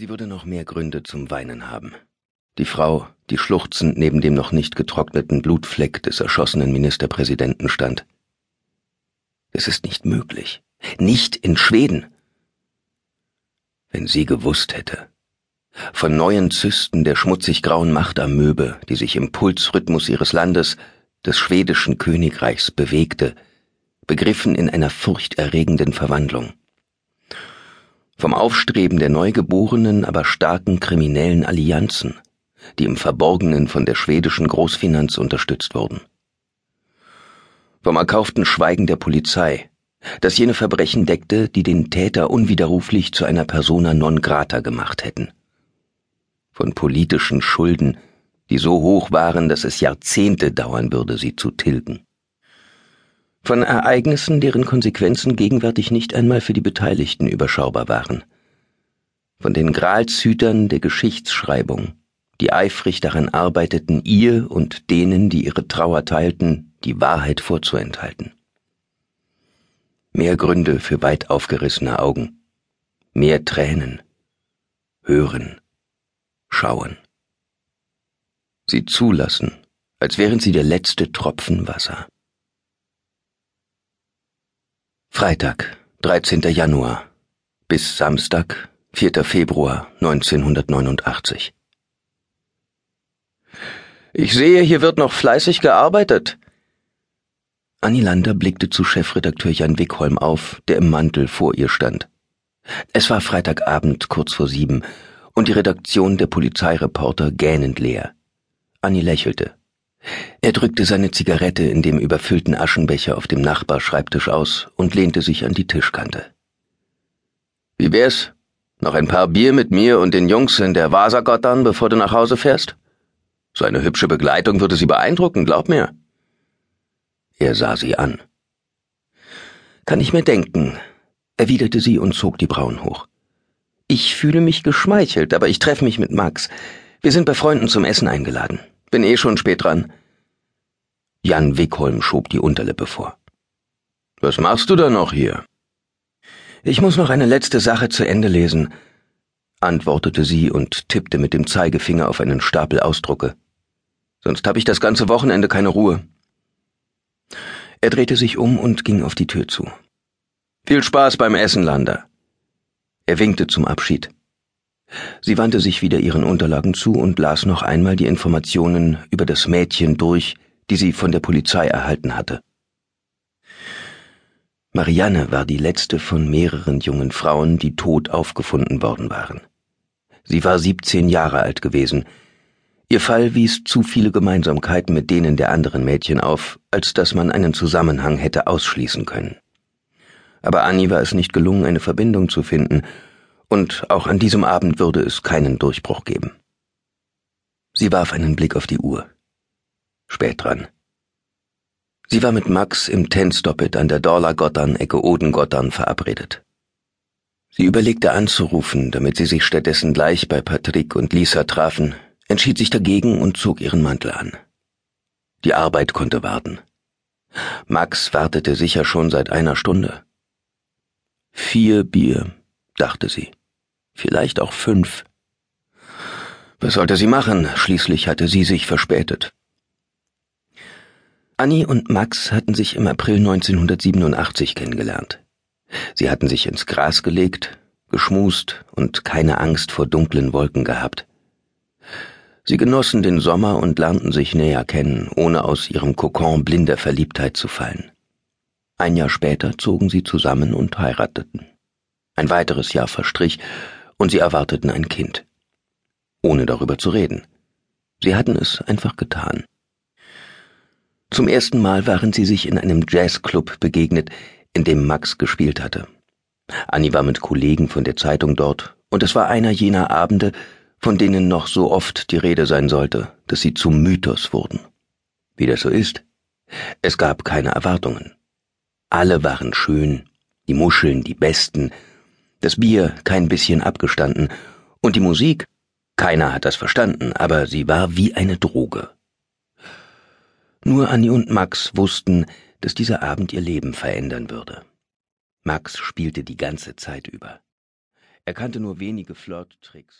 Sie würde noch mehr Gründe zum Weinen haben. Die Frau, die schluchzend neben dem noch nicht getrockneten Blutfleck des erschossenen Ministerpräsidenten stand. Es ist nicht möglich. Nicht in Schweden. Wenn sie gewusst hätte. Von neuen Zysten der schmutzig grauen Machtamöbe, die sich im Pulsrhythmus ihres Landes, des schwedischen Königreichs, bewegte, begriffen in einer furchterregenden Verwandlung vom Aufstreben der neugeborenen, aber starken kriminellen Allianzen, die im Verborgenen von der schwedischen Großfinanz unterstützt wurden. Vom erkauften Schweigen der Polizei, das jene Verbrechen deckte, die den Täter unwiderruflich zu einer persona non grata gemacht hätten. Von politischen Schulden, die so hoch waren, dass es Jahrzehnte dauern würde, sie zu tilgen von Ereignissen, deren Konsequenzen gegenwärtig nicht einmal für die Beteiligten überschaubar waren, von den Gralshütern der Geschichtsschreibung, die eifrig daran arbeiteten, ihr und denen, die ihre Trauer teilten, die Wahrheit vorzuenthalten. Mehr Gründe für weit aufgerissene Augen, mehr Tränen, hören, schauen. Sie zulassen, als wären sie der letzte Tropfen Wasser. Freitag, 13. Januar bis Samstag, 4. Februar 1989. Ich sehe, hier wird noch fleißig gearbeitet. Annie Lander blickte zu Chefredakteur Jan Wickholm auf, der im Mantel vor ihr stand. Es war Freitagabend kurz vor sieben und die Redaktion der Polizeireporter gähnend leer. Annie lächelte. Er drückte seine Zigarette in dem überfüllten Aschenbecher auf dem Nachbarschreibtisch aus und lehnte sich an die Tischkante. Wie wär's? Noch ein paar Bier mit mir und den Jungs in der Wassergottern, bevor du nach Hause fährst? So eine hübsche Begleitung würde sie beeindrucken, glaub mir. Er sah sie an. Kann ich mir denken, erwiderte sie und zog die Brauen hoch. Ich fühle mich geschmeichelt, aber ich treffe mich mit Max. Wir sind bei Freunden zum Essen eingeladen. Bin eh schon spät dran. Jan Wickholm schob die Unterlippe vor. Was machst du da noch hier? Ich muss noch eine letzte Sache zu Ende lesen, antwortete sie und tippte mit dem Zeigefinger auf einen Stapel Ausdrucke. Sonst habe ich das ganze Wochenende keine Ruhe. Er drehte sich um und ging auf die Tür zu. Viel Spaß beim Essen, Lander. Er winkte zum Abschied. Sie wandte sich wieder ihren Unterlagen zu und las noch einmal die Informationen über das Mädchen durch, die sie von der Polizei erhalten hatte. Marianne war die letzte von mehreren jungen Frauen, die tot aufgefunden worden waren. Sie war 17 Jahre alt gewesen. Ihr Fall wies zu viele Gemeinsamkeiten mit denen der anderen Mädchen auf, als dass man einen Zusammenhang hätte ausschließen können. Aber Annie war es nicht gelungen, eine Verbindung zu finden, und auch an diesem Abend würde es keinen Durchbruch geben. Sie warf einen Blick auf die Uhr. Spät dran. Sie war mit Max im Tenstoppet an der Dorlagottern Ecke Odengottern verabredet. Sie überlegte anzurufen, damit sie sich stattdessen gleich bei Patrick und Lisa trafen, entschied sich dagegen und zog ihren Mantel an. Die Arbeit konnte warten. Max wartete sicher schon seit einer Stunde. Vier Bier, dachte sie vielleicht auch fünf. Was sollte sie machen? Schließlich hatte sie sich verspätet. Annie und Max hatten sich im April 1987 kennengelernt. Sie hatten sich ins Gras gelegt, geschmust und keine Angst vor dunklen Wolken gehabt. Sie genossen den Sommer und lernten sich näher kennen, ohne aus ihrem Kokon blinder Verliebtheit zu fallen. Ein Jahr später zogen sie zusammen und heirateten. Ein weiteres Jahr verstrich, und sie erwarteten ein Kind. Ohne darüber zu reden. Sie hatten es einfach getan. Zum ersten Mal waren sie sich in einem Jazzclub begegnet, in dem Max gespielt hatte. Annie war mit Kollegen von der Zeitung dort, und es war einer jener Abende, von denen noch so oft die Rede sein sollte, dass sie zum Mythos wurden. Wie das so ist. Es gab keine Erwartungen. Alle waren schön, die Muscheln die besten, das Bier kein bisschen abgestanden, und die Musik, keiner hat das verstanden, aber sie war wie eine Droge. Nur Annie und Max wussten, dass dieser Abend ihr Leben verändern würde. Max spielte die ganze Zeit über. Er kannte nur wenige Flirt-Tricks.